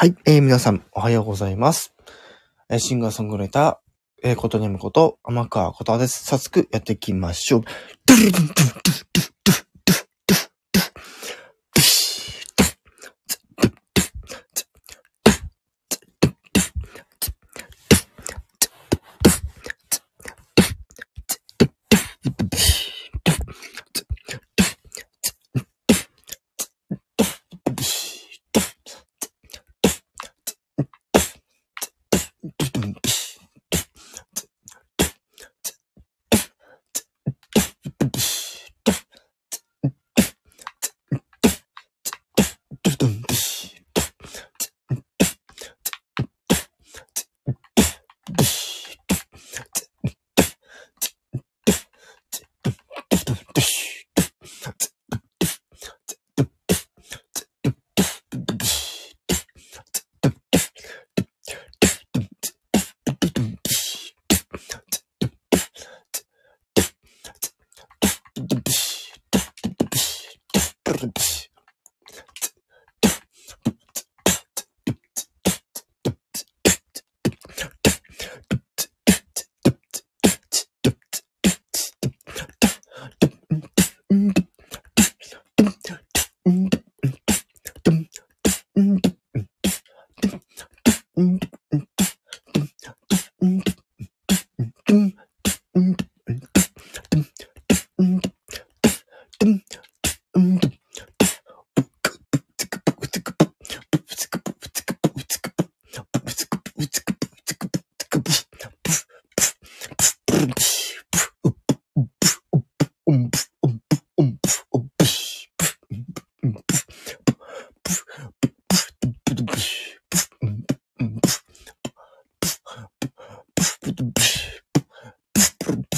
はい、えー、皆さん、おはようございます。えーシンガーソングライター、えー、ことねむこと、天川ことです。早速やっていきましょう。Pfft.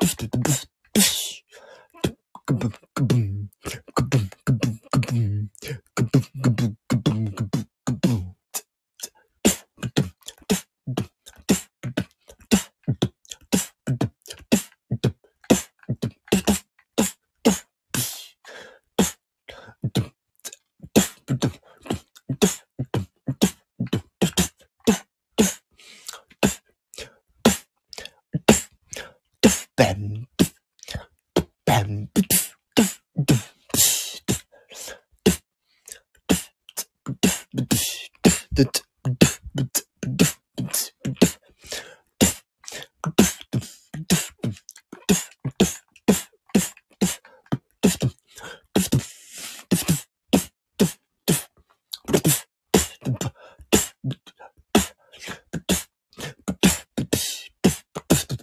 ブスブスブスブス。ブブブン bam, bam,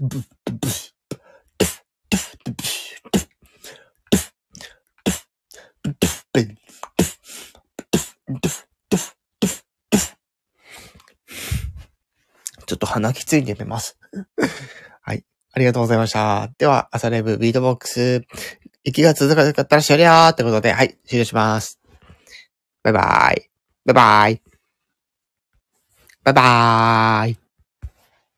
boop, 鼻きついんで寝ます。はい。ありがとうございました。では、朝レブビートボックス、息が続かなかったら終了ってことで、はい、終了します。バイバイ。バイバイ。バイバーイ。